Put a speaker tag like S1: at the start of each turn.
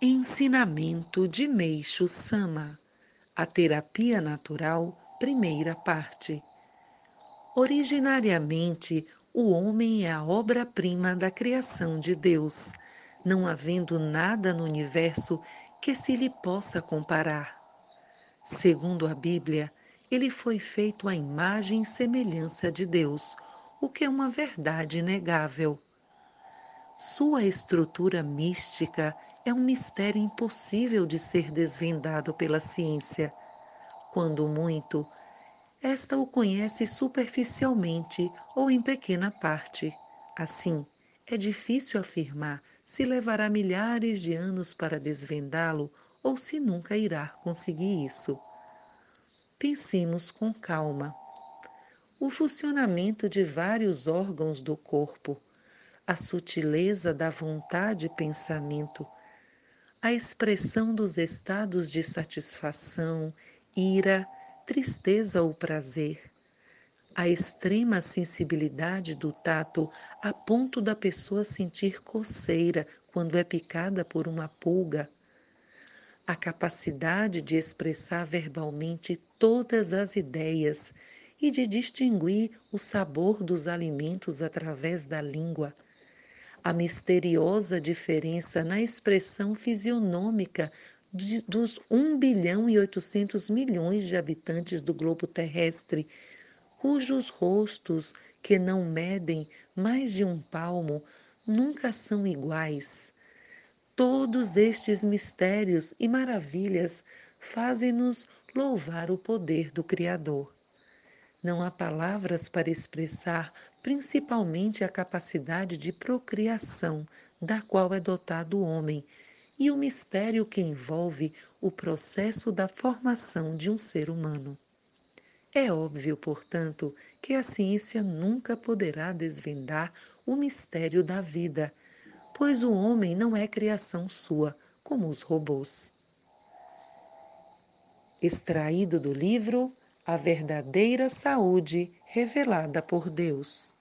S1: Ensinamento de Meixo Sama A Terapia Natural, primeira parte. Originariamente, o homem é a obra-prima da criação de Deus, não havendo nada no universo que se lhe possa comparar. Segundo a Bíblia, ele foi feito à imagem e semelhança de Deus, o que é uma verdade inegável. Sua estrutura mística é um mistério impossível de ser desvendado pela ciência. Quando muito, esta o conhece superficialmente ou em pequena parte. Assim, é difícil afirmar se levará milhares de anos para desvendá-lo ou se nunca irá conseguir isso. Pensemos com calma. O funcionamento de vários órgãos do corpo, a sutileza da vontade e pensamento, a expressão dos estados de satisfação, ira, tristeza ou prazer, a extrema sensibilidade do tato a ponto da pessoa sentir coceira quando é picada por uma pulga, a capacidade de expressar verbalmente todas as ideias e de distinguir o sabor dos alimentos através da língua a misteriosa diferença na expressão fisionômica de, dos 1 bilhão e 800 milhões de habitantes do globo terrestre, cujos rostos, que não medem mais de um palmo, nunca são iguais. Todos estes mistérios e maravilhas fazem-nos louvar o poder do Criador. Não há palavras para expressar principalmente a capacidade de procriação da qual é dotado o homem e o mistério que envolve o processo da formação de um ser humano. É óbvio, portanto, que a ciência nunca poderá desvendar o mistério da vida, pois o homem não é criação sua, como os robôs. Extraído do livro a verdadeira saúde revelada por Deus.